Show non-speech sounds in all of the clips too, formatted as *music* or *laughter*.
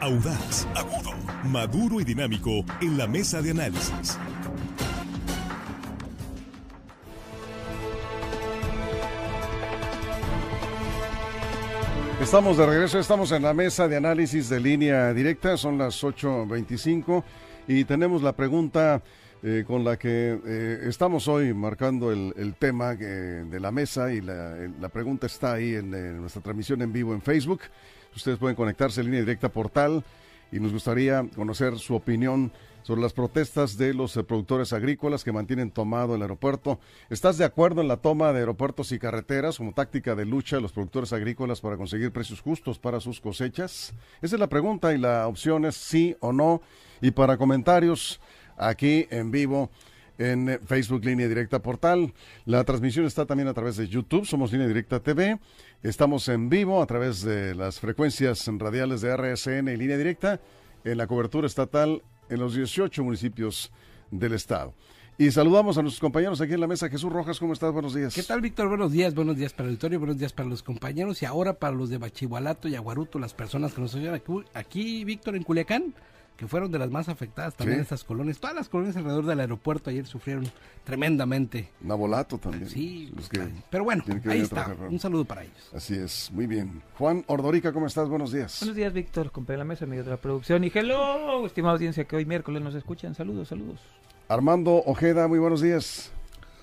audaz, agudo, maduro y dinámico en la mesa de análisis. Estamos de regreso, estamos en la mesa de análisis de línea directa, son las 8.25 y tenemos la pregunta eh, con la que eh, estamos hoy marcando el, tema eh, de la mesa y la, pregunta está ahí en, en, nuestra transmisión en vivo en Facebook. Ustedes pueden conectarse en línea directa portal y nos gustaría conocer su opinión sobre las protestas de los eh, productores agrícolas que mantienen tomado el aeropuerto. ¿Estás de acuerdo en la toma de aeropuertos y carreteras como táctica de lucha de los productores agrícolas para conseguir precios justos para sus cosechas? Esa es la pregunta y la opción es sí o no. Y para comentarios aquí en vivo en eh, Facebook Línea Directa Portal. La transmisión está también a través de YouTube, somos Línea Directa TV. Estamos en vivo a través de las frecuencias radiales de RSN y Línea Directa en la cobertura estatal en los 18 municipios del estado. Y saludamos a nuestros compañeros aquí en la mesa. Jesús Rojas, ¿cómo estás? Buenos días. ¿Qué tal, Víctor? Buenos días, buenos días para el auditorio, buenos días para los compañeros y ahora para los de Bachihualato y Aguaruto, las personas que nos oyen aquí, aquí Víctor, en Culiacán que fueron de las más afectadas también estas colonias. Todas las colonias alrededor del aeropuerto ayer sufrieron tremendamente. Nabolato también. Sí, pero bueno, ahí está. Un saludo para ellos. Así es, muy bien. Juan Ordorica, ¿cómo estás? Buenos días. Buenos días, Víctor. Compré la mesa, amigo de la producción. Y hello, estimada audiencia que hoy miércoles nos escuchan. Saludos, saludos. Armando Ojeda, muy buenos días.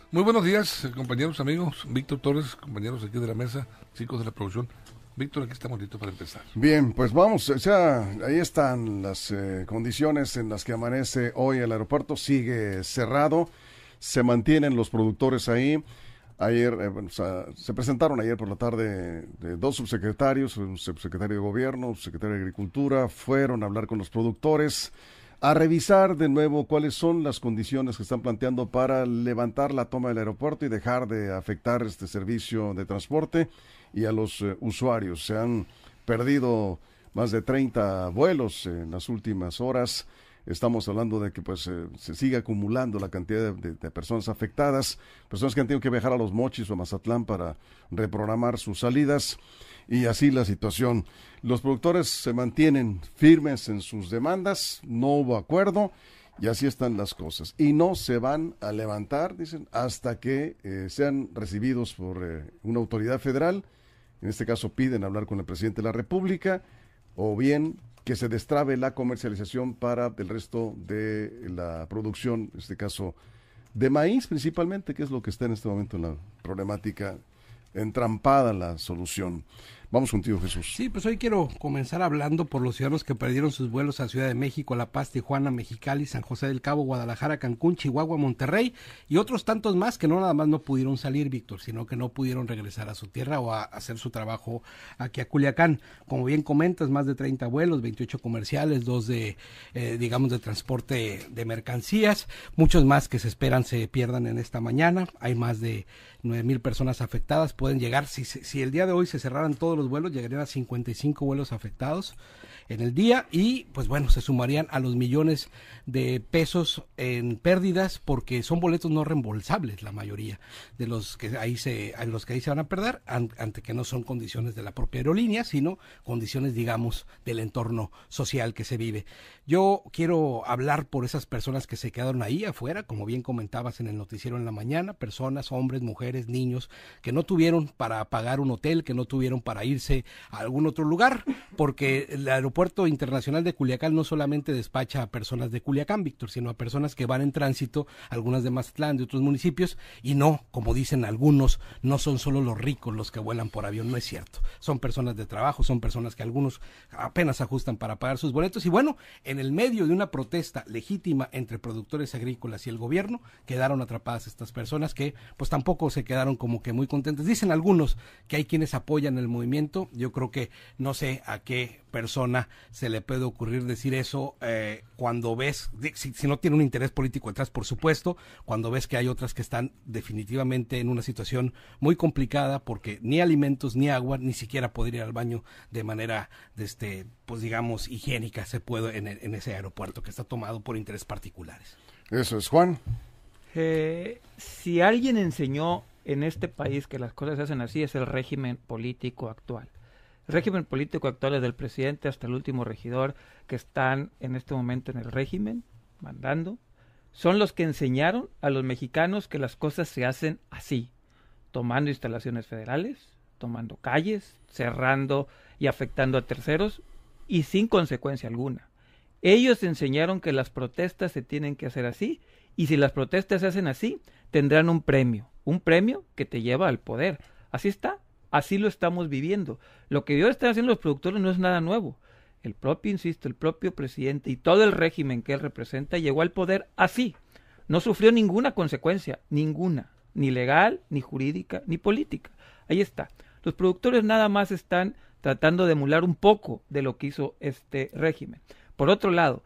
Muy buenos días, compañeros, amigos. Víctor Torres, compañeros aquí de la mesa, chicos de la producción. Víctor, aquí estamos listos para empezar. Bien, pues vamos, sea, ahí están las eh, condiciones en las que amanece hoy el aeropuerto, sigue cerrado, se mantienen los productores ahí. Ayer, eh, se presentaron ayer por la tarde de dos subsecretarios, un subsecretario de Gobierno, un secretario de Agricultura, fueron a hablar con los productores, a revisar de nuevo cuáles son las condiciones que están planteando para levantar la toma del aeropuerto y dejar de afectar este servicio de transporte y a los eh, usuarios. Se han perdido más de 30 vuelos en las últimas horas. Estamos hablando de que pues eh, se sigue acumulando la cantidad de, personas afectadas, personas que han tenido que viajar a los Mochis o a Mazatlán para reprogramar sus salidas y así la situación. Los productores se mantienen firmes en sus demandas, no hubo acuerdo y así están las cosas. Y no se van a levantar, dicen, hasta que eh, sean recibidos por una autoridad federal en este caso piden hablar con el presidente de la República, o bien que se destrabe la comercialización para el resto de la producción, en este caso de maíz principalmente, que es lo que está en este momento en la problemática entrampada la solución. Vamos contigo, Jesús. Sí, pues hoy quiero comenzar hablando por los ciudadanos que perdieron sus vuelos a Ciudad de México, La Paz, Tijuana, Mexicali, San José del Cabo, Guadalajara, Cancún, Chihuahua, Monterrey y otros tantos más que no nada más no pudieron salir, Víctor, sino que no pudieron regresar a su tierra o a hacer su trabajo aquí a Culiacán. Como bien comentas, más de 30 vuelos, 28 comerciales, dos de, eh, digamos, de transporte de mercancías, muchos más que se esperan se pierdan en esta mañana. Hay más de nueve mil personas afectadas. Pueden llegar, si, si el día de hoy se cerraran todos los vuelos, llegarían a 55 vuelos afectados en el día y pues bueno, se sumarían a los millones de pesos en pérdidas porque son boletos no reembolsables la mayoría de los que ahí se los que ahí se van a perder ante que no son condiciones de la propia aerolínea, sino condiciones digamos del entorno social que se vive. Yo quiero hablar por esas personas que se quedaron ahí afuera, como bien comentabas en el noticiero en la mañana, personas, hombres, mujeres, niños que no tuvieron para pagar un hotel, que no tuvieron para irse a algún otro lugar, porque el aeropuerto internacional de Culiacán no solamente despacha a personas de Culiacán, Víctor, sino a personas que van en tránsito, algunas de Mazatlán, de otros municipios, y no, como dicen algunos, no son solo los ricos los que vuelan por avión, no es cierto. Son personas de trabajo, son personas que algunos apenas ajustan para pagar sus boletos, y bueno, en el medio de una protesta legítima entre productores agrícolas y el gobierno, quedaron atrapadas estas personas que pues tampoco se quedaron como que muy contentas. Dicen algunos que hay quienes apoyan el movimiento, yo creo que no sé a qué persona se le puede ocurrir decir eso eh, cuando ves, si, no tiene un interés político detrás, por supuesto, cuando ves que hay otras que están definitivamente en una situación muy complicada porque ni alimentos ni agua, ni siquiera poder ir al baño de manera, de este, pues digamos, higiénica se puede en, en ese aeropuerto que está tomado por intereses particulares. Eso es, Juan. Eh, si alguien enseñó en este país que las cosas se hacen así, es el régimen político actual. El régimen político actual es del presidente hasta el último regidor que están en este momento en el régimen, mandando, son los que enseñaron a los mexicanos que las cosas se hacen así, tomando instalaciones federales, tomando calles, cerrando y afectando a terceros y sin consecuencia alguna. Ellos enseñaron que las protestas se tienen que hacer así y si las protestas se hacen así, tendrán un premio, un premio que te lleva al poder. Así está, así lo estamos viviendo. Lo que hoy están haciendo los productores no es nada nuevo. El propio, insisto, el propio presidente y todo el régimen que él representa llegó al poder así. No sufrió ninguna consecuencia, ninguna, ni legal, ni jurídica, ni política. Ahí está. Los productores nada más están tratando de emular un poco de lo que hizo este régimen. Por otro lado,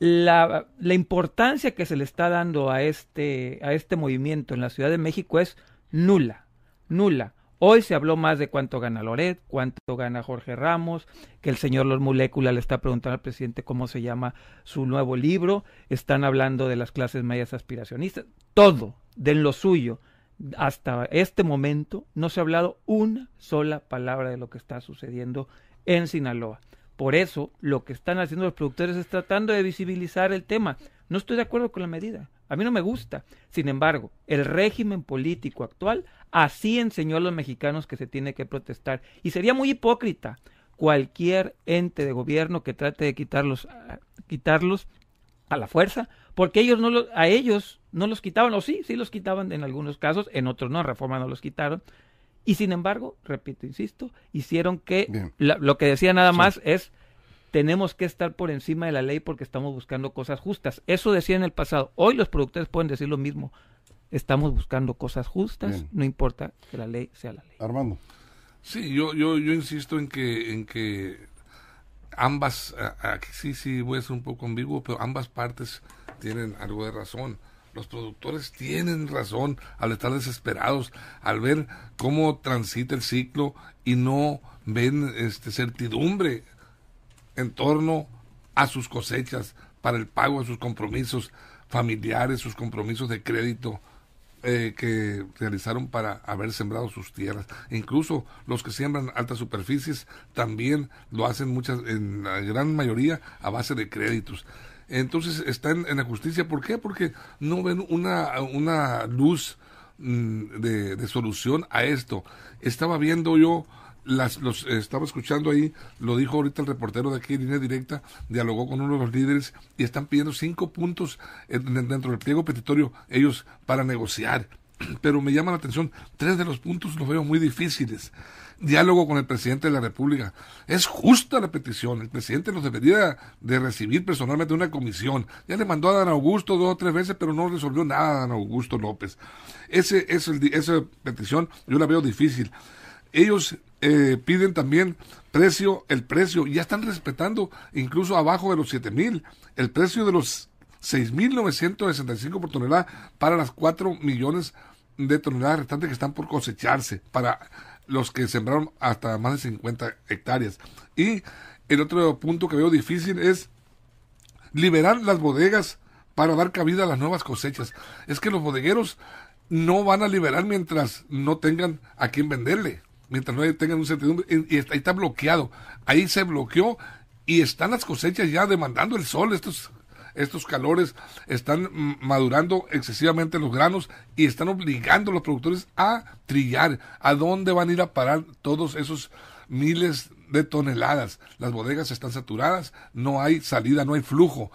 la, la, importancia que se le está dando a este, a este movimiento en la Ciudad de México es nula, nula. Hoy se habló más de cuánto gana Loret, cuánto gana Jorge Ramos, que el señor Los Molécula le está preguntando al presidente cómo se llama su nuevo libro, están hablando de las clases medias aspiracionistas, todo de lo suyo. Hasta este momento no se ha hablado una sola palabra de lo que está sucediendo en Sinaloa. Por eso lo que están haciendo los productores es tratando de visibilizar el tema. No estoy de acuerdo con la medida. A mí no me gusta. Sin embargo, el régimen político actual así enseñó a los mexicanos que se tiene que protestar. Y sería muy hipócrita cualquier ente de gobierno que trate de quitarlos, quitarlos a la fuerza, porque ellos no lo, a ellos no los quitaban, o sí, sí los quitaban en algunos casos, en otros no, reforma no los quitaron, y sin embargo, repito, insisto, hicieron que la, lo que decía nada más es tenemos que estar por encima de la ley porque estamos buscando cosas justas. Eso decía en el pasado. Hoy los productores pueden decir lo mismo. Estamos buscando cosas justas, Bien. no importa que la ley sea la ley. Armando. Sí, yo yo yo insisto en que en que ambas aquí sí sí voy a ser un poco ambiguo, pero ambas partes tienen algo de razón. Los productores tienen razón al estar desesperados, al ver cómo transita el ciclo y no ven este certidumbre en torno a sus cosechas para el pago de sus compromisos familiares, sus compromisos de crédito eh, que realizaron para haber sembrado sus tierras. incluso los que siembran altas superficies también lo hacen muchas, en la gran mayoría a base de créditos. Entonces están en la justicia. ¿Por qué? Porque no ven una, una luz mm, de, de solución a esto. Estaba viendo yo las, los estaba escuchando ahí, lo dijo ahorita el reportero de aquí en línea directa, dialogó con uno de los líderes y están pidiendo cinco puntos dentro del pliego petitorio ellos para negociar. *clears throat* Pero me llama la atención, tres de los puntos los veo muy difíciles. Diálogo con el presidente de la República. Es justa la petición. El presidente nos debería de recibir personalmente una comisión. Ya le mandó a Dan Augusto dos o tres veces, pero no resolvió nada Dan Augusto López. Ese, ese, esa petición yo la veo difícil. Ellos eh, piden también precio, el precio, ya están respetando incluso abajo de los siete mil, el precio de los 6.965 por tonelada para las 4 millones de toneladas restantes que están por cosecharse, para los que sembraron hasta más de 50 hectáreas. Y el otro punto que veo difícil es liberar las bodegas para dar cabida a las nuevas cosechas. Es que los bodegueros no van a liberar mientras no tengan a quien venderle mientras no tengan un certidumbre, y está, ahí está bloqueado. Ahí se bloqueó y están las cosechas ya demandando el sol, estos estos calores están madurando excesivamente los granos y están obligando a los productores a trillar. ¿A dónde van a ir a parar todos esos miles de toneladas? Las bodegas están saturadas, no hay salida, no hay flujo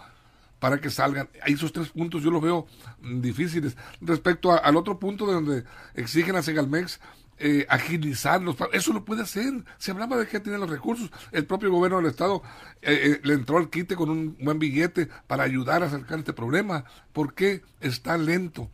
para que salgan. Esos tres puntos yo los veo difíciles. Respecto al otro punto de donde exigen a Segalmex eh, agilizarlos. Eso lo puede hacer. Se hablaba de que tiene los recursos. El propio gobierno del Estado eh, eh, le entró al quite con un buen billete para ayudar a acercar este problema. ¿Por qué está lento?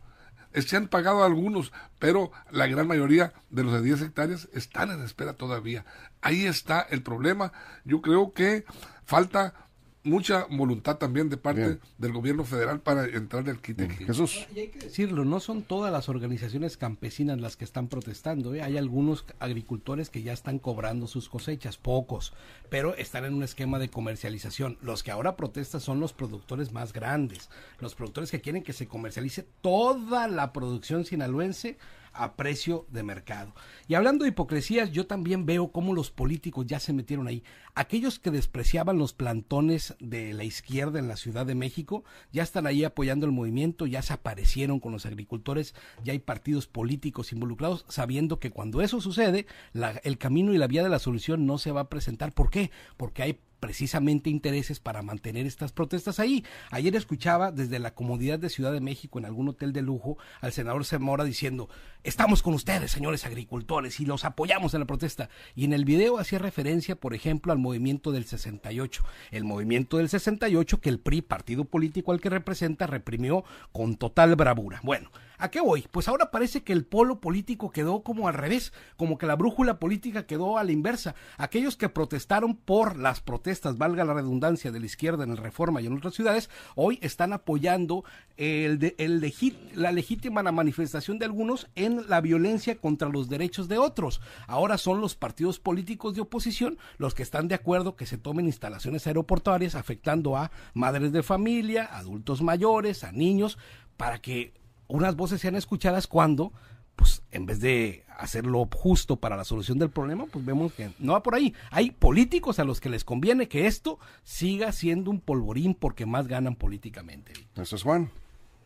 Se han pagado algunos, pero la gran mayoría de los de 10 hectáreas están en espera todavía. Ahí está el problema. Yo creo que falta mucha voluntad también de parte Bien. del gobierno federal para entrar del quite. Jesús. Y hay que decirlo, no son todas las organizaciones campesinas las que están protestando. ¿eh? Hay algunos agricultores que ya están cobrando sus cosechas, pocos, pero están en un esquema de comercialización. Los que ahora protestan son los productores más grandes, los productores que quieren que se comercialice toda la producción sinaloense a precio de mercado. Y hablando de hipocresías, yo también veo cómo los políticos ya se metieron ahí. Aquellos que despreciaban los plantones de la izquierda en la Ciudad de México ya están ahí apoyando el movimiento, ya se aparecieron con los agricultores, ya hay partidos políticos involucrados, sabiendo que cuando eso sucede, el camino y la vía de la solución no se va a presentar. ¿Por qué? Porque hay precisamente intereses para mantener estas protestas ahí. Ayer escuchaba desde la comodidad de Ciudad de México en algún hotel de lujo al senador Zamora diciendo, estamos con ustedes, señores agricultores, y los apoyamos en la protesta. Y en el video hacía referencia, por ejemplo, al movimiento del 68. El movimiento del 68 que el PRI, partido político al que representa, reprimió con total bravura. Bueno, ¿A qué voy? Pues ahora parece que el polo político quedó como al revés, como que la brújula política quedó a la inversa. Aquellos que protestaron por las protestas, valga la redundancia, de la izquierda en el Reforma y en otras ciudades, hoy están apoyando la legítima manifestación de algunos en la violencia contra los derechos de otros. Ahora son los partidos políticos de oposición los que están de acuerdo que se tomen instalaciones aeroportuarias afectando a madres de familia, adultos mayores, a niños, para que unas voces sean escuchadas cuando, pues, en vez de hacer lo justo para la solución del problema, pues vemos que no va por ahí. Hay políticos a los que les conviene que esto siga siendo un polvorín porque más ganan políticamente. Eso es Juan.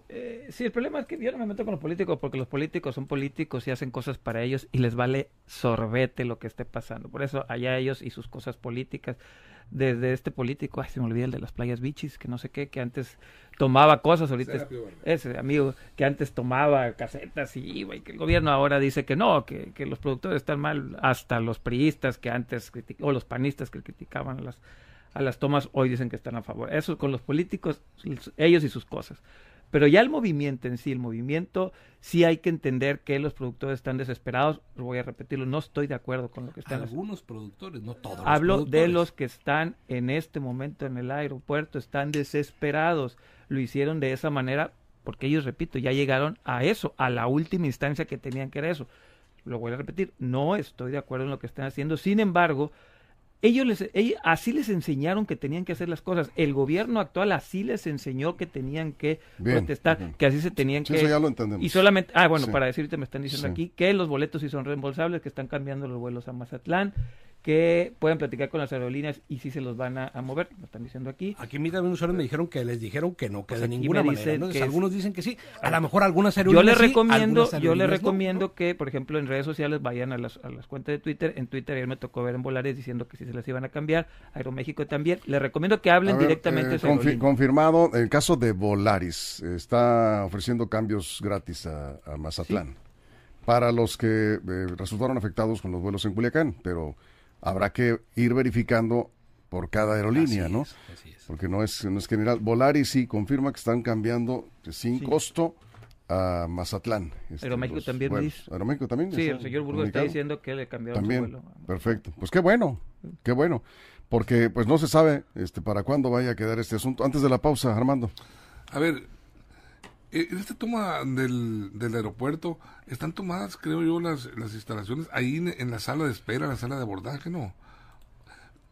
Eh, sí, el problema es que yo no me meto con los políticos porque los políticos son políticos y hacen cosas para ellos y les vale sorbete lo que esté pasando. Por eso allá ellos y sus cosas políticas. Desde este político, ay, se me olvida el de las playas bichis, que no sé qué, que antes tomaba cosas, ahorita ese amigo que antes tomaba casetas y iba y que el gobierno ahora dice que no, que, que los productores están mal, hasta los priistas que antes o los panistas que criticaban las a las tomas hoy dicen que están a favor. Eso con los políticos, ellos y sus cosas. Pero ya el movimiento en sí, el movimiento, sí hay que entender que los productores están desesperados. Voy a repetirlo, no estoy de acuerdo con lo que están Algunos productores, no todos. Hablo de los que están en este momento en el aeropuerto, están desesperados. Lo hicieron de esa manera porque ellos, repito, ya llegaron a eso, a la última instancia que tenían que era eso. Lo voy a repetir, no estoy de acuerdo en lo que están haciendo. Sin embargo, ellos, les, así les enseñaron que tenían que hacer las cosas. El gobierno actual así les enseñó que tenían que protestar, que así se tenían que... Eso ya lo entendemos. Y solamente, ah, bueno, para decirte, me están diciendo aquí que los boletos sí son reembolsables, que están cambiando los vuelos a Mazatlán, que pueden platicar con las aerolíneas y si se los van a, mover, me están diciendo aquí. Aquí mis usuarios me dijeron que les dijeron que no, que pues de ninguna manera. algunos dicen que sí, a lo mejor algunas aerolíneas Yo les recomiendo, yo les recomiendo que, por ejemplo, en redes sociales vayan a las, a las cuentas de Twitter. En Twitter ayer me tocó ver en Volares diciendo que si se las iban a cambiar. Aeroméxico también. Les recomiendo que hablen directamente. Eh, confirmado, el caso de Volaris está ofreciendo cambios gratis a, Mazatlán. Para los que eh, resultaron afectados con los vuelos en Culiacán, pero habrá que ir verificando por cada aerolínea, ¿no? Porque no es, no es general. Volaris sí confirma que están cambiando sin costo a Mazatlán. Este, Aeroméxico también dice. Aeroméxico también. Sí, el señor Burgos está diciendo que le cambiaron también, su vuelo. Perfecto. Pues qué bueno, qué bueno. Porque pues no se sabe este para cuándo vaya a quedar este asunto. Antes de la pausa, Armando. A ver, en esta toma del, del, aeropuerto están tomadas, creo yo, las, las instalaciones ahí en, la sala de espera, la sala de abordaje, no.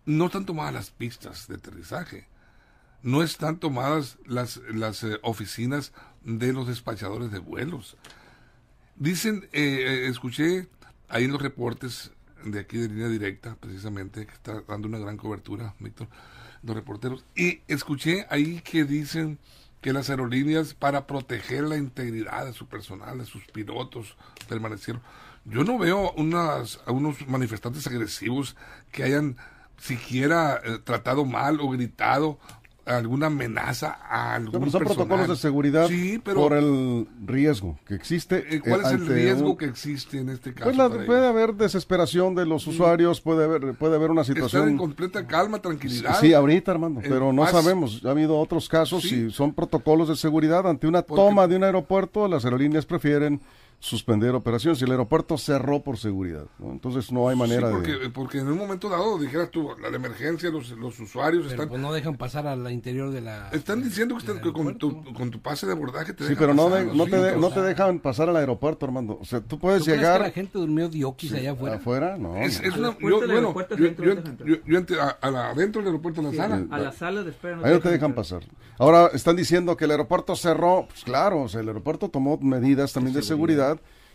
No están tomadas las pistas de aterrizaje. No están tomadas las, las eh, oficinas de los despachadores de vuelos. Dicen, eh, escuché ahí en los reportes de aquí de línea directa, precisamente, que está dando una gran cobertura, Víctor, los reporteros, y escuché ahí que dicen que las aerolíneas para proteger la integridad de su personal, de sus pilotos, permanecieron. Yo no veo unas, a unos manifestantes agresivos que hayan siquiera eh, tratado mal o gritado alguna amenaza a algún son protocolos de seguridad por el riesgo que existe. Eh, ¿Cuál es el riesgo que existe en este caso? Pues puede haber desesperación de los usuarios, puede haber puede haber una situación... Estar en completa calma, tranquilidad. Sí, ahorita, Armando, pero no sabemos. Ha habido otros casos y son protocolos de seguridad. Ante una toma de un aeropuerto, las aerolíneas prefieren suspender operaciones y el aeropuerto cerró por seguridad. Entonces no hay manera porque, de... Porque en un momento dado, dijeras tú, la emergencia, los, los usuarios están... Pues no dejan pasar al interior de la... Están diciendo que, con, tu, con tu pase de abordaje te Sí, pero no, no, te, no te dejan pasar al aeropuerto, Armando. O sea, tú puedes llegar... la gente durmió diokis allá afuera? ¿Afuera? No. Es, una, yo, bueno, yo, yo, a, la, adentro del aeropuerto, en la sala. A la sala de espera. ahí no te dejan pasar. Ahora están diciendo que el aeropuerto cerró. Pues claro, o sea, el aeropuerto tomó medidas también de seguridad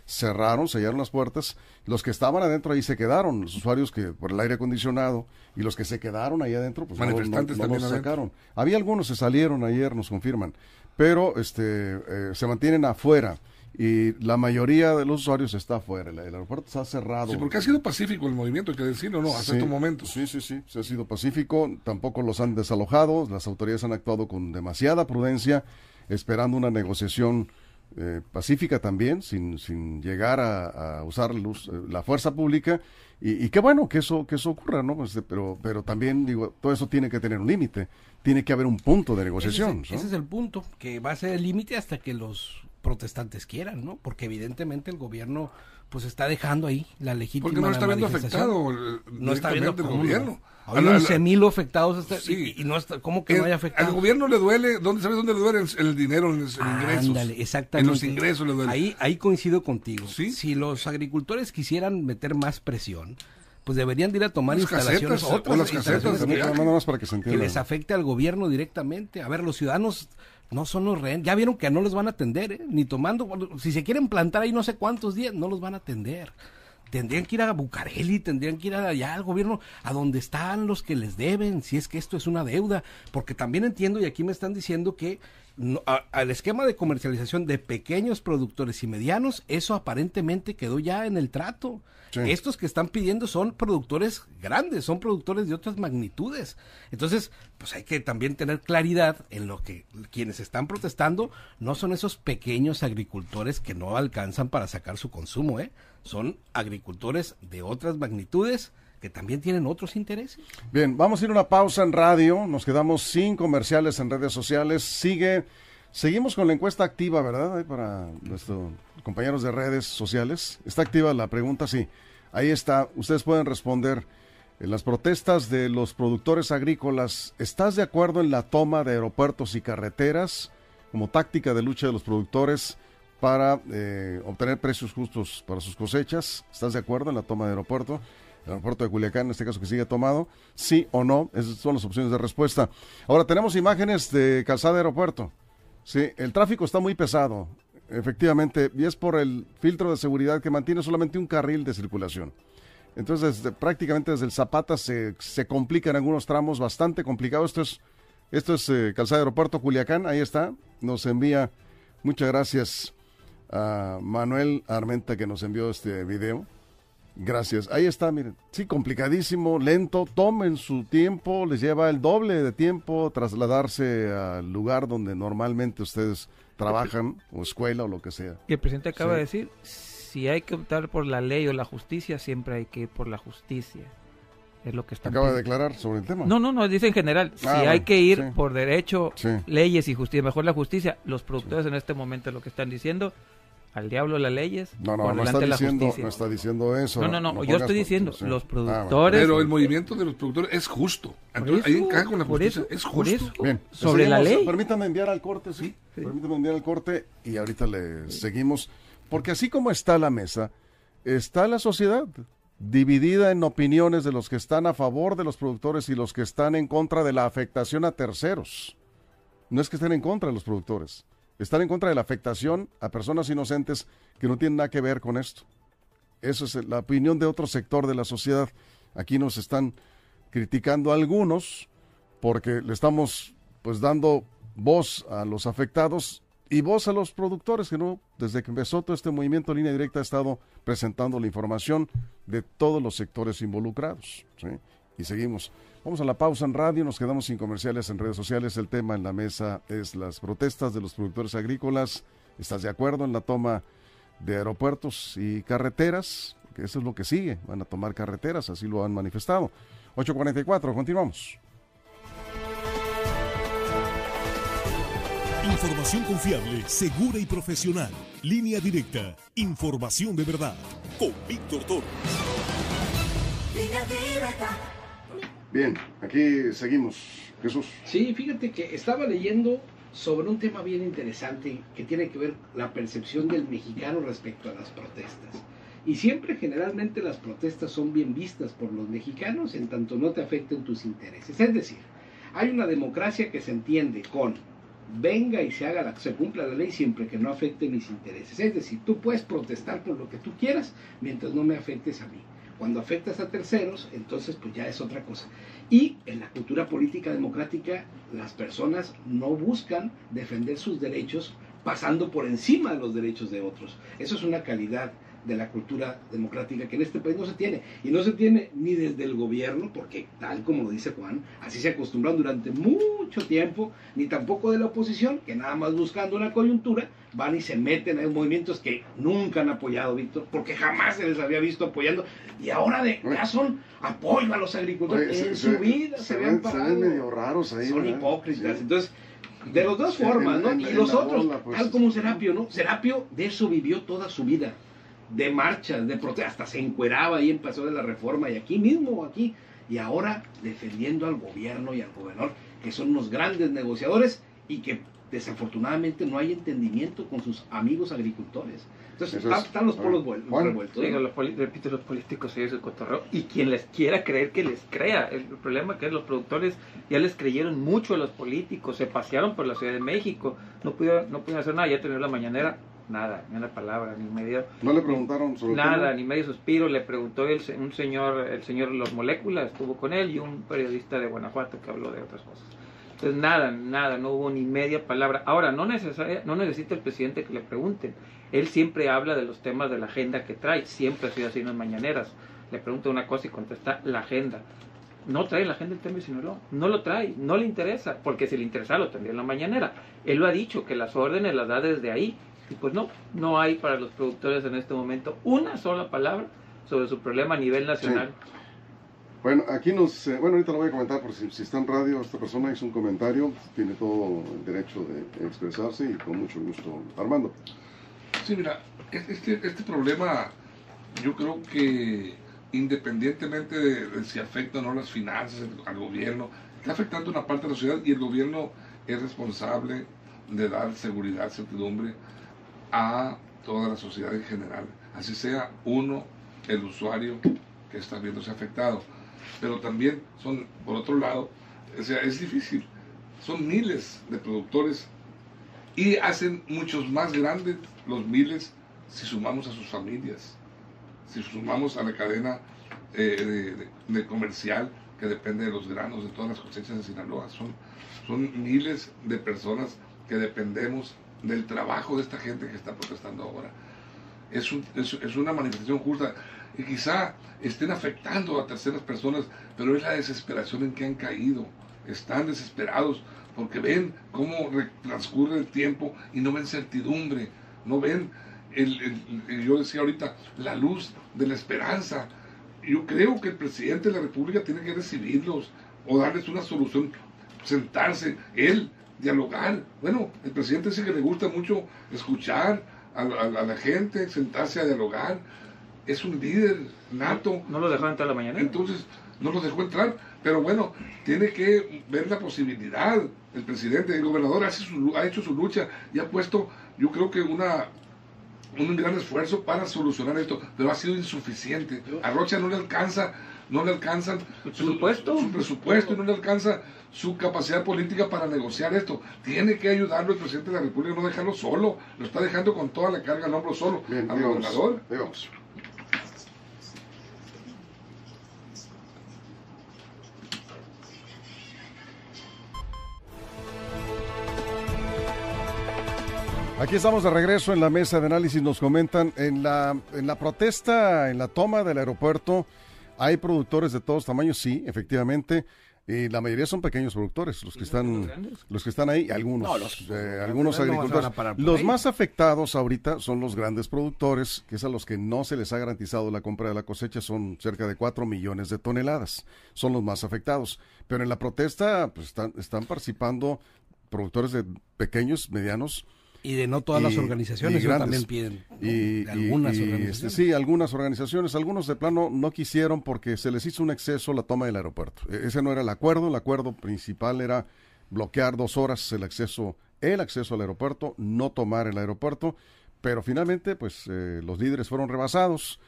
cerraron, sellaron las puertas. Los que estaban adentro ahí se quedaron, los usuarios que por el aire acondicionado y los que se quedaron ahí adentro, pues no- no, Manifestantes no también los adentro. sacaron. Había algunos que salieron ayer, nos confirman, pero este eh, se mantienen afuera y la mayoría de los usuarios está afuera. El, el aeropuerto está cerrado. Sí, porque ha sido pacífico el movimiento, hay que decirlo, ¿no? Hasta Sí, estos momentos. Sí, sí, sí, se ha sido pacífico, tampoco los han desalojado, las autoridades han actuado con demasiada prudencia, esperando una negociación eh, pacífica también, sin, sin llegar a, a usar luz- eh, la fuerza pública, y, y qué bueno que eso, que eso ocurra, ¿no? Pues, pero, pero también, digo, todo eso tiene que tener un límite, tiene que haber un punto de negociación. Ese, es, ¿no? ese es el punto, que va a ser el límite hasta que los protestantes quieran, ¿no? Porque evidentemente el gobierno pues está dejando ahí la legítima Porque no está viendo afectado eh, No está viendo directamente el no. gobierno. Hay A la- a la- 11 mil afectados hasta- Sí. y, y no está, ¿cómo que el- no hay Al afectados? gobierno le duele, ¿dónde sabes dónde le duele? El dinero, en los ingresos. Ándale, exactamente. En los ingresos le duele. Ahí, ahí coincido contigo. ¿Sí? Si los agricultores quisieran meter más presión, pues deberían de ir a tomar Las instalaciones, casetas, otras o las instalaciones casetas, que- que les afecte al gobierno directamente. A ver, los ciudadanos no son los rehenes. Ya vieron que no los van a atender, ¿eh? ni tomando. Si se quieren plantar ahí no sé cuántos días, no los van a atender. Tendrían que ir a Bucareli, tendrían que ir allá al gobierno, a donde están los que les deben, si es que esto es una deuda. Porque también entiendo, y aquí me están diciendo que no- a- al esquema de comercialización de pequeños productores y medianos, eso aparentemente quedó ya en el trato. Sí. Estos que están pidiendo son productores grandes, son productores de otras magnitudes. Entonces, pues hay que también tener claridad en lo que quienes están protestando no son esos pequeños agricultores que no alcanzan para sacar su consumo, ¿eh? Son agricultores de otras magnitudes que también tienen otros intereses. Bien, vamos a ir a una pausa en radio. Nos quedamos sin comerciales en redes sociales. Sigue, seguimos con la encuesta activa, ¿verdad? Para nuestros compañeros de redes sociales. ¿Está activa la pregunta? Sí. Ahí está. Ustedes pueden responder. Las protestas de los productores agrícolas, ¿estás de acuerdo en la toma de aeropuertos y carreteras como táctica de lucha de los productores para eh, obtener precios justos para sus cosechas? ¿Estás de acuerdo en la toma de aeropuerto? El aeropuerto de Culiacán, en este caso que sigue tomado, sí o no, esas son las opciones de respuesta. Ahora tenemos imágenes de calzada aeropuerto. Sí, el tráfico está muy pesado, efectivamente, y es por el filtro de seguridad que mantiene solamente un carril de circulación. Entonces, prácticamente desde el Zapata se, se complica en algunos tramos, bastante complicado. Esto es, esto es eh, calzada aeropuerto Culiacán, ahí está, nos envía, muchas gracias a Manuel Armenta que nos envió este video. Gracias. Ahí está, miren. Sí, complicadísimo, lento. Tomen su tiempo. Les lleva el doble de tiempo trasladarse al lugar donde normalmente ustedes trabajan, o escuela, o lo que sea. Y el presidente acaba Sí. de decir, si hay que optar por la ley o la justicia, siempre hay que ir por la justicia. Es lo que está Acaba de declarar sobre el tema. No, no, no, dice en general, si Ah, hay bueno, que ir sí. por derecho, Sí. leyes y justicia, mejor la justicia, los productores en este momento lo que están diciendo, al diablo las leyes, No, no, por no está, la diciendo, justicia. no está diciendo eso. No, no, no, yo pongas estoy diciendo, sí. los Ah, bueno. productores- Pero el movimiento de los productores es justo. Entonces, ahí eso, encaja con la justicia. eso, es justo. eso. Bien, Sobre la ley. Permítame enviar al corte, sí. Sí. Permítame enviar al corte y ahorita le seguimos. Porque así como está la mesa, está la sociedad dividida en opiniones de los que están a favor de los productores y los que están en contra de la afectación a terceros. No es que estén en contra de los productores, están en contra de la afectación a personas inocentes que no tienen nada que ver con esto. Esa es la opinión de otro sector de la sociedad. Aquí nos están criticando algunos porque le estamos pues dando voz a los afectados y voz a los productores que no desde que empezó todo este movimiento línea directa ha estado presentando la información de todos los sectores involucrados. Y seguimos vamos a la pausa en radio nos quedamos sin comerciales en redes sociales el tema en la mesa es las protestas de los productores agrícolas estás de acuerdo en la toma de aeropuertos y carreteras que eso es lo que sigue van a tomar carreteras así lo han manifestado 844 continuamos Información confiable, segura y profesional. Línea directa. Información de verdad. Con Víctor Toro. Bien, aquí seguimos. Jesús. Sí, fíjate que estaba leyendo sobre un tema bien interesante que tiene que ver la percepción del mexicano respecto a las protestas. Y siempre generalmente las protestas son bien vistas por los mexicanos en tanto no te afecten tus intereses. Es decir, hay una democracia que se entiende con venga y se haga la, se cumpla la ley siempre que no afecte mis intereses. Es decir, tú puedes protestar por lo que tú quieras mientras no me afectes a mí. Cuando afectas a terceros, entonces pues ya es otra cosa. Y en la cultura política democrática, las personas no buscan defender sus derechos pasando por encima de los derechos de otros. Eso es una calidad de la cultura democrática que en este país no se tiene. Y no se tiene ni desde el gobierno, porque tal como lo dice Juan, así se acostumbran durante mucho tiempo, ni tampoco de la oposición, que nada más buscando una coyuntura, van y se meten en movimientos que nunca han apoyado, Víctor, porque jamás se les había visto apoyando. Y ahora de, ya son apoyo a los agricultores. en su vida se, ven, medio raros ahí. Son hipócritas. Entonces, de las dos formas, ¿no? y los otros, pues. tal como Serapio, ¿no? Serapio de eso vivió toda su vida de marchas, de protestas, hasta se encueraba ahí en Paseo de la Reforma y aquí mismo, aquí, y ahora defendiendo al gobierno y al gobernador, que son unos grandes negociadores y que desafortunadamente no hay entendimiento con sus amigos agricultores. Entonces están, los polos revueltos. los, repito, los políticos ellos el cotorreo y quien les quiera creer que les crea. El, problema que los productores ya les creyeron mucho a los políticos, se pasearon por la Ciudad de México, no pudieron, no pudieron hacer nada, ya tener la mañanera nada, ni una palabra, ni medio. ¿No le preguntaron sobre Nada, ni medio suspiro. Le preguntó el, un señor, el señor Los Moléculas, estuvo con él y un periodista de Guanajuato que habló de otras cosas. Entonces, nada, nada, no hubo ni media palabra. Ahora, no, necesaria, no necesita el presidente que le pregunten. Él siempre habla de los temas de la agenda que trae, siempre ha sido así en las mañaneras. Le pregunta una cosa y contesta la agenda. No trae la agenda el tema Sinaloa, no lo trae, no le interesa, porque si le interesa lo tendría en la mañanera. Él lo ha dicho, que las órdenes las da desde ahí, y pues no, no hay para los productores en este momento una sola palabra sobre su problema a nivel nacional. Bueno, aquí nos, eh, bueno, ahorita lo voy a comentar, por si, está en radio, esta persona hizo un comentario, tiene todo el derecho de expresarse y con mucho gusto. Armando. Sí, mira, este, este problema yo creo que independientemente de, si afecta o no las finanzas, al gobierno, está afectando una parte de la sociedad y el gobierno es responsable de dar seguridad, certidumbre a toda la sociedad en general, así sea uno, el usuario que está viéndose afectado. Pero también son, por otro lado, o sea, es difícil. Son miles de productores y hacen muchos más grandes los miles si sumamos a sus familias, si sumamos a la cadena eh, de, comercial que depende de los granos, de todas las cosechas de Sinaloa. Son, son miles de personas que dependemos del trabajo de esta gente que está protestando ahora. Es, es, una manifestación justa y quizá estén afectando a terceras personas, pero es la desesperación en que han caído. Están desesperados porque ven cómo transcurre el tiempo y no ven certidumbre, no ven, el, yo decía ahorita, la luz de la esperanza. Yo creo que el presidente de la República tiene que recibirlos o darles una solución, sentarse, él dialogar. Bueno, el presidente dice que le gusta mucho escuchar a, la gente, sentarse a dialogar. Es un líder nato. No, lo dejó entrar a la mañana. Entonces, no lo dejó entrar. Pero bueno, tiene que ver la posibilidad. El presidente, el gobernador hace ha hecho su lucha y ha puesto, yo creo que una un gran esfuerzo para solucionar esto, pero ha sido insuficiente. A Rocha no le alcanza no le alcanzan su, presupuesto? su presupuesto, no le alcanza su capacidad política para negociar esto. Tiene que ayudarlo el presidente de la República, no dejarlo solo. Lo está dejando con toda la carga al hombro solo al gobernador. Aquí estamos de regreso en la mesa de análisis. Nos comentan en la, en la protesta, en la toma del aeropuerto, hay productores de todos tamaños, sí, efectivamente. Y la mayoría son pequeños productores, los que están, los que están ahí, algunos, los, eh, algunos agricultores. los más afectados ahorita son los grandes productores, que es a los que no se les ha garantizado la compra de la cosecha, son cerca de 4 millones de toneladas, son los más afectados. Pero en la protesta pues, están, están participando productores de pequeños, medianos, y de no todas las organizaciones, también piden. Y, algunas este, organizaciones. sí, algunas organizaciones. Algunos de plano no quisieron porque se les hizo un exceso la toma del aeropuerto. E, ese no era el acuerdo. El acuerdo principal era bloquear dos horas el acceso, el acceso al aeropuerto, no tomar el aeropuerto. Pero finalmente, pues eh, los líderes fueron rebasados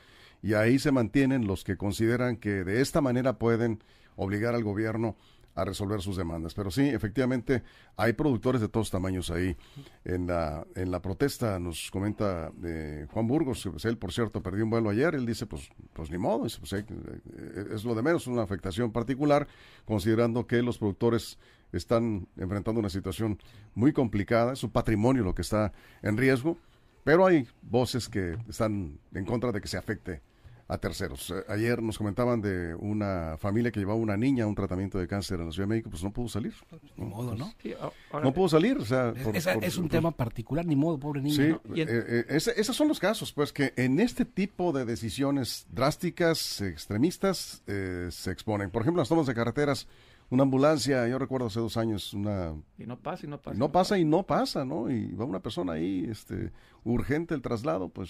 y ahí se mantienen los que consideran que de esta manera pueden obligar al gobierno a resolver sus demandas. Pero sí, efectivamente, hay productores de todos tamaños ahí. En la, en la protesta nos comenta eh, Juan Burgos, pues él, por cierto, perdió un vuelo ayer. Él dice, pues, pues ni modo, pues, eh, es lo de menos, una afectación particular, considerando que los productores están enfrentando una situación muy complicada, es su patrimonio lo que está en riesgo, pero hay voces que están en contra de que se afecte a terceros. Eh, ayer nos comentaban de una familia que llevaba una niña a un tratamiento de cáncer en la Ciudad de México, pues no pudo salir. Ni modo, ¿no? no pudo salir, o sea... es, un tema particular, ni modo, pobre niña. Sí, eh, eh, esos son los casos, pues que en este tipo de decisiones drásticas, extremistas, se exponen. Por ejemplo, las tomas de carreteras, una ambulancia, yo recuerdo hace dos años, una... Y no pasa y no pasa. No, pasa, y no pasa, ¿no? Y va una persona ahí, este, urgente el traslado, pues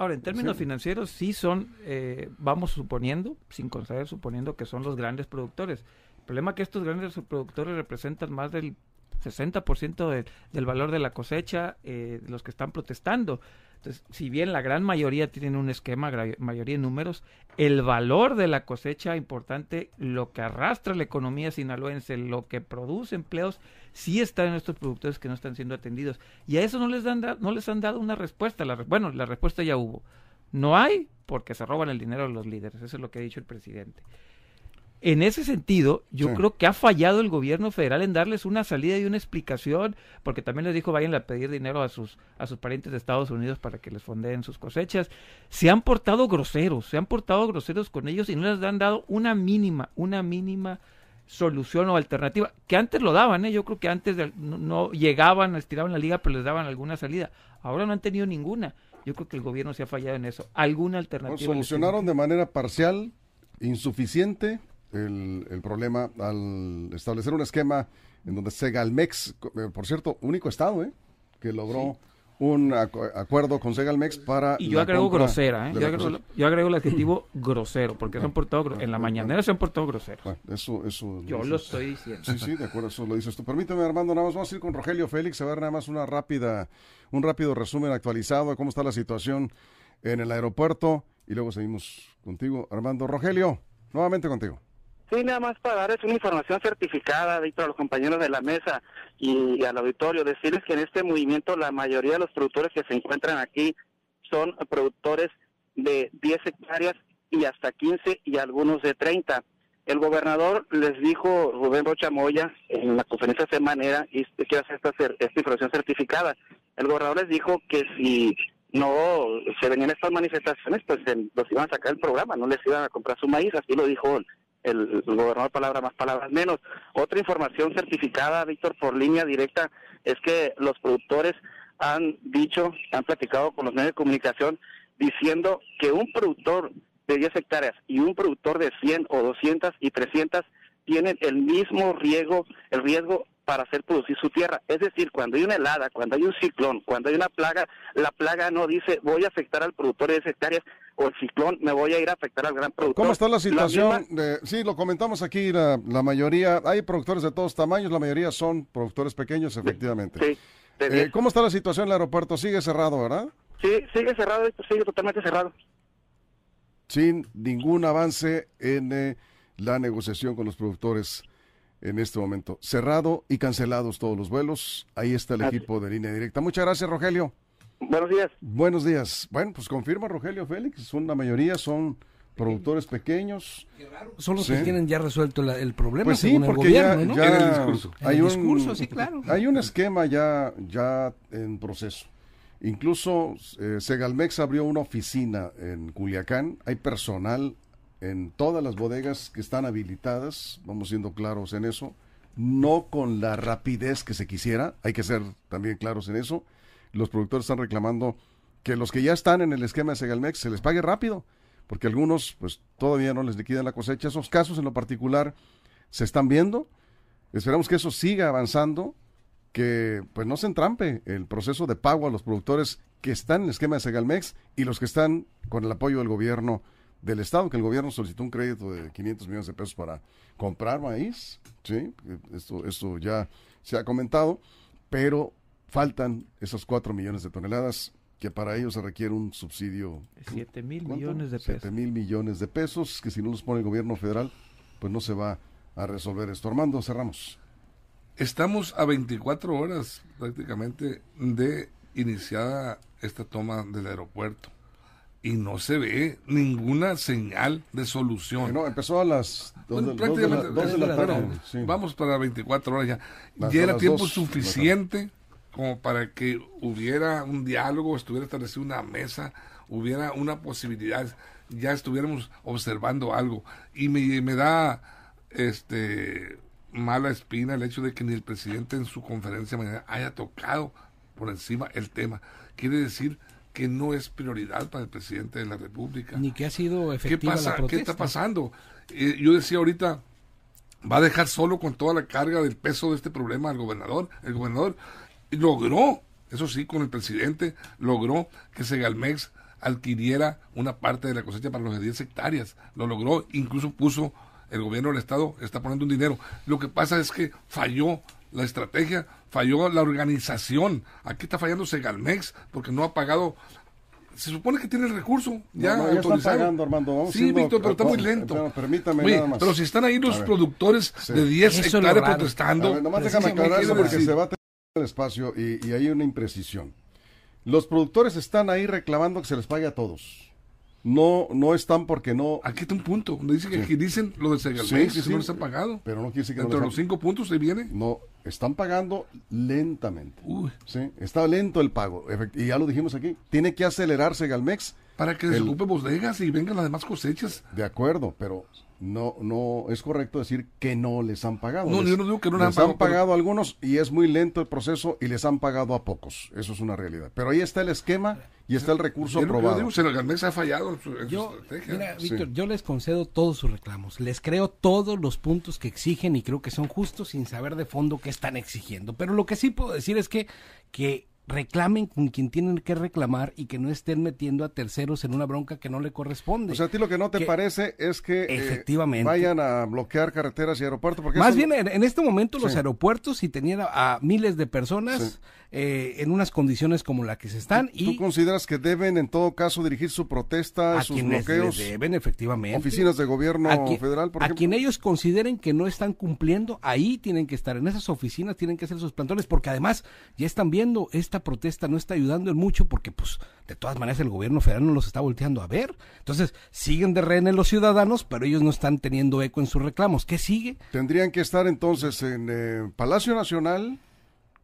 Ahora, en términos financieros, sí son, eh, vamos suponiendo, sin conceder, suponiendo que son los grandes productores. El problema es que estos grandes productores representan más del 60% del valor de la cosecha eh, de los que están protestando. Entonces, si bien la gran mayoría tienen un esquema, mayoría de números, el valor de la cosecha importante, lo que arrastra la economía sinaloense, lo que produce empleos, sí está en estos productores que no están siendo atendidos. Y a eso no les, dan, no les han dado una respuesta. La, bueno, la respuesta ya hubo. No hay porque se roban el dinero de los líderes. Eso es lo que ha dicho el presidente. En ese sentido, yo creo que ha fallado el gobierno federal en darles una salida y una explicación, porque también les dijo vayan a pedir dinero a sus, a sus parientes de Estados Unidos para que les fondeen sus cosechas. Se han portado groseros, se han portado groseros con ellos y no les han dado una mínima, una mínima solución o alternativa, que antes lo daban, ¿eh? yo creo que antes no, llegaban, estiraban la liga, pero les daban alguna salida. Ahora no han tenido ninguna. Yo creo que el gobierno se ha fallado en eso. ¿Alguna alternativa? solucionaron de manera parcial, insuficiente, el, el, problema al establecer un esquema en donde Segalmex, eh, por cierto, único estado, ¿eh? que logró un acuerdo con Segalmex para. Y yo agrego grosera, ¿eh? yo, agrego, el adjetivo *laughs* grosero, porque se han portado. en la mañanera se han portado groseros. eso, eso. Yo lo estoy diciendo. Sí, sí, de acuerdo, eso lo dices tú. Permíteme, Armando, nada más vamos a ir con Rogelio Félix a ver nada más una rápida, un rápido resumen actualizado de cómo está la situación en el aeropuerto y luego seguimos contigo, Armando. Rogelio, nuevamente contigo. Sí, nada más para darles una información certificada, Víctor, a los compañeros de la mesa y, al auditorio, decirles que en este movimiento la mayoría de los productores que se encuentran aquí son productores de 10 hectáreas y hasta 15 y algunos de 30. El gobernador les dijo, Rubén Rocha Moya, en la conferencia semanera, y quiero hacer esta, esta información certificada, el gobernador les dijo que si no se venían estas manifestaciones, pues los iban a sacar del programa, no les iban a comprar su maíz, así lo dijo el, gobernador palabra más, palabras menos. Otra información certificada, Víctor, por línea directa, es que los productores han dicho, han platicado con los medios de comunicación, diciendo que un productor de 10 hectáreas y un productor de 100 o 200 y 300 tienen el mismo riesgo, el riesgo para hacer producir su tierra. Es decir, cuando hay una helada, cuando hay un ciclón, cuando hay una plaga, la plaga no dice voy a afectar al productor de 10 hectáreas o el ciclón me voy a ir a afectar al gran productor. ¿Cómo está la situación? de, sí, lo comentamos aquí, la, mayoría, hay productores de todos tamaños, la mayoría son productores pequeños, efectivamente. Sí, eh, ¿Cómo está la situación en el aeropuerto? Sigue cerrado, ¿verdad? Sí, sigue cerrado, sigue totalmente cerrado. Sin ningún avance en eh, la negociación con los productores en este momento. Cerrado y cancelados todos los vuelos. Ahí está el equipo de línea directa. Muchas gracias, Rogelio. Buenos días. Buenos días. Bueno, pues confirma Rogelio Félix, son la mayoría son productores pequeños. Son los que tienen ya resuelto el problema pues sí, porque ya, Hay un, sí, claro. Hay un esquema ya, ya en proceso. Incluso eh, Segalmex abrió una oficina en Culiacán, hay personal en todas las bodegas que están habilitadas, vamos siendo claros en eso, no con la rapidez que se quisiera, hay que ser también claros en eso. Los productores están reclamando que los que ya están en el esquema de Segalmex se les pague rápido, porque algunos pues todavía no les liquidan la cosecha. Esos casos en lo particular se están viendo. Esperamos que eso siga avanzando, que pues no se entrampe el proceso de pago a los productores que están en el esquema de Segalmex y los que están con el apoyo del gobierno del Estado, que el gobierno solicitó un crédito de 500 millones de pesos para comprar maíz, ¿sí? Esto, esto ya se ha comentado, pero faltan esos 4 millones de toneladas que para ellos se requiere un subsidio. 7 mil millones de pesos. 7 mil millones de pesos, que si no los pone el gobierno federal, pues no se va a resolver esto. Armando, cerramos. Estamos a 24 horas prácticamente de iniciada esta toma del aeropuerto y no se ve ninguna señal de solución. No, empezó a las dos, Bueno, de, dos de la, prácticamente, dos de la tarde. bueno, sí. Vamos para 24 horas ya. Hasta ya era las tiempo dos suficiente como para que hubiera un diálogo, estuviera establecida una mesa, hubiera una posibilidad, ya estuviéramos observando algo. Y me, me da este mala espina el hecho de que ni el presidente en su conferencia mañana haya tocado por encima el tema. Quiere decir que no es prioridad para el presidente de la República. Ni que ha sido ¿Qué efectiva pasa? la ¿Qué protesta. está pasando? Eh, yo decía ahorita, va a dejar solo con toda la carga del peso de este problema al gobernador. El gobernador logró, eso sí, con el presidente, logró que Segalmex adquiriera una parte de la cosecha para los 10 hectáreas. Lo logró, incluso puso el gobierno del Estado, está poniendo un dinero. Lo que pasa es que falló la estrategia, falló la organización. Aquí está fallando Segalmex porque no ha pagado. Se supone que tiene el recurso ya No, no, ya autorizado. pagando, Armando. Vamos sí, Víctor, pero está muy lento. pero permítame Oye, nada más. Pero si están ahí los productores Sí. de 10 Eso es lo hectáreas protestando. A ver, nomás déjame aclarar porque decir, se va a el espacio y, y hay una imprecisión. Los productores están ahí reclamando que se les pague a todos. No, no están porque no, Aquí está un punto donde dice que Sí. aquí dicen lo de Segalmex, Sí, sí, no les han pagado. pero no quiere decir que no Dentro de los han- cinco puntos ahí viene. No, están pagando lentamente. Uy, Sí, está lento el pago. Y ya lo dijimos aquí. Tiene que acelerarse Galmex. para que El- desocupe bodegas y vengan las demás cosechas. De acuerdo, pero no, no es correcto decir que no les han pagado. No, Les- yo no digo que no les han les pagado, han pagado a algunos y es muy lento el proceso y les han pagado a pocos. Eso es una realidad. Pero ahí está el esquema y está el recurso Yo, yo aprobado. digo, Segalmex ha fallado en su, en su Yo, estrategia. mira, Sí. Víctor, yo les concedo todos sus reclamos. Les creo todos los puntos que exigen y creo que son justos sin saber de fondo qué están exigiendo. Pero lo que sí puedo decir es que, que reclamen con quien tienen que reclamar y que no estén metiendo a terceros en una bronca que no le corresponde. O sea, a ti lo que no te Que- parece es que eh, Efectivamente. vayan a bloquear carreteras y aeropuertos. Porque Más bien, en, en este momento los aeropuertos, si tenían a, a miles de personas Sí. eh, en unas condiciones como la que se están ¿Tú y consideras que deben en todo caso dirigir su protesta, a sus bloqueos, les deben efectivamente. oficinas de gobierno a quien, federal, por a ejemplo? quien ellos consideren que no están cumpliendo, ahí tienen que estar, en esas oficinas tienen que hacer sus plantones, porque además ya están viendo, esta protesta no está ayudando en mucho, porque pues de todas maneras el gobierno federal no los está volteando a ver. Entonces siguen de rehenes los ciudadanos, pero ellos no están teniendo eco en sus reclamos. ¿Qué sigue? Tendrían que estar entonces en eh, Palacio Nacional.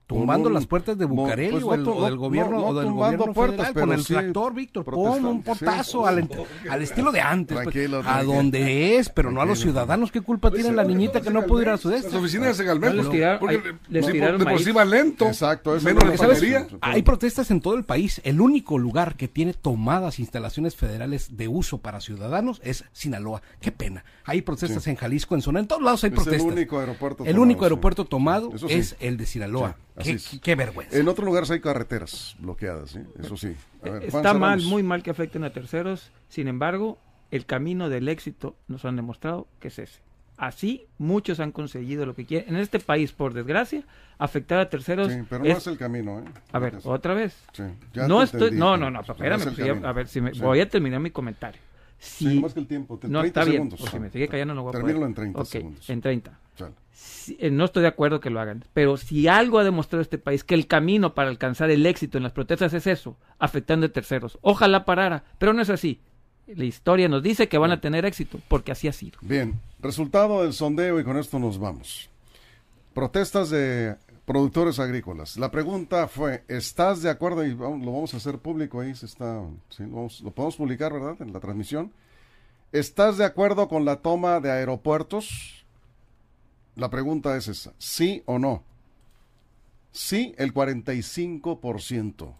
Tumbando un- las puertas de Bucareli pues o, el, o del no- gobierno, no o del gobierno puertas, federal, pero con el sí tractor, Víctor, pon un sí. portazo al, al estilo de antes, pues, Tranquilo, a donde es, pero no a los ciudadanos. ¿Qué culpa tiene la niñita que no pudo ir a su de Las oficinas de Segalmex, les tiraron- porque de- les de- tiraron de por sí va lento. Exacto, eso menos es lo que refinería. pasa. Hay protestas en todo el país. El único lugar que tiene tomadas instalaciones federales de uso para ciudadanos es Sinaloa. Qué pena. Hay protestas en Jalisco, en zona, en todos lados hay Es el protestas. único aeropuerto El único aeropuerto tomado es el de Sinaloa. Sí, así qué, qué vergüenza. En otros lugares hay carreteras bloqueadas, ¿sí? eso sí. A ver, Juan, Está mal, muy mal que afecten a terceros. Sin embargo, el camino del éxito nos han demostrado que es ese. Así, muchos han conseguido lo que quieren. En este país, por desgracia, afectar a terceros Sí, pero no es, es... el camino, ¿eh? A ver, otra vez. Sí, ya no estoy... entendí, No, no, no, no espérame. es pues, a ver, si me... Sí. voy a terminar mi comentario. Sí, Si... más que el tiempo, no, 30 está bien. segundos. si me sigue callando no voy a Termínalo poder. en 30 Ok, segundos. en 30. Chale. Sí, eh, no estoy de acuerdo que lo hagan, pero si algo ha demostrado este país que el camino para alcanzar el éxito en las protestas es eso, afectando a terceros. Ojalá parara, pero no es así. La historia nos dice que van a tener éxito, porque así ha sido. Bien, resultado del sondeo y con esto nos vamos. Protestas de productores agrícolas. La pregunta fue, ¿estás de acuerdo? Y vamos- lo vamos a hacer público ahí, se está, sí, lo, vamos- lo podemos publicar, ¿verdad? En la transmisión. ¿Estás de acuerdo con la toma de aeropuertos? La pregunta es esa, ¿sí o no? Sí, el 45%.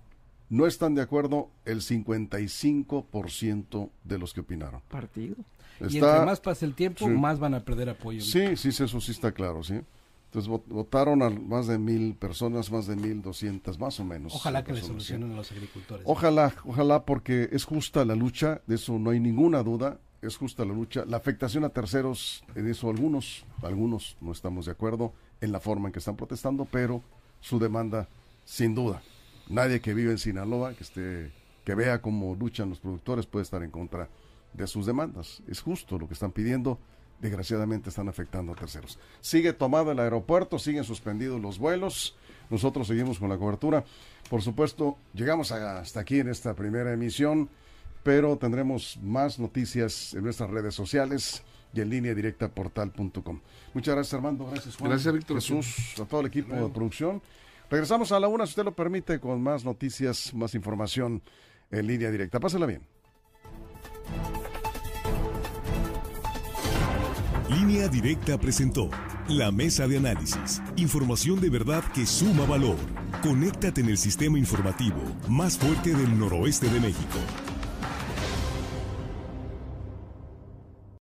No están de acuerdo el 55% de los que opinaron. Partido. Y entre más pase el tiempo, Sí. más van a perder apoyo. Sí, sí, sí, eso sí está claro, sí. Entonces vot- votaron a más de mil personas, más de mil doscientas, más o menos. Ojalá que le solucionen a los agricultores. Ojalá, ojalá, porque es justa la lucha, de eso no hay ninguna duda, es justa la lucha. La afectación a terceros, en eso algunos, algunos no estamos de acuerdo en la forma en que están protestando, pero su demanda, sin duda. Nadie que vive en Sinaloa, que esté, que vea cómo luchan los productores, puede estar en contra de sus demandas. Es justo lo que están pidiendo, desgraciadamente están afectando a terceros. Sigue tomado el aeropuerto, siguen suspendidos los vuelos. Nosotros seguimos con la cobertura. Por supuesto, llegamos hasta aquí en esta primera emisión, pero tendremos más noticias en nuestras redes sociales y en línea directa portal.com. Muchas gracias Armando, gracias Juan. Gracias Víctor. Jesús, a todo el equipo de producción. Regresamos a la una, si usted lo permite, con más noticias, más información en línea directa. Pásela bien. Línea Directa presentó la mesa de análisis. Información de verdad que suma valor. Conéctate en el sistema informativo más fuerte del noroeste de México.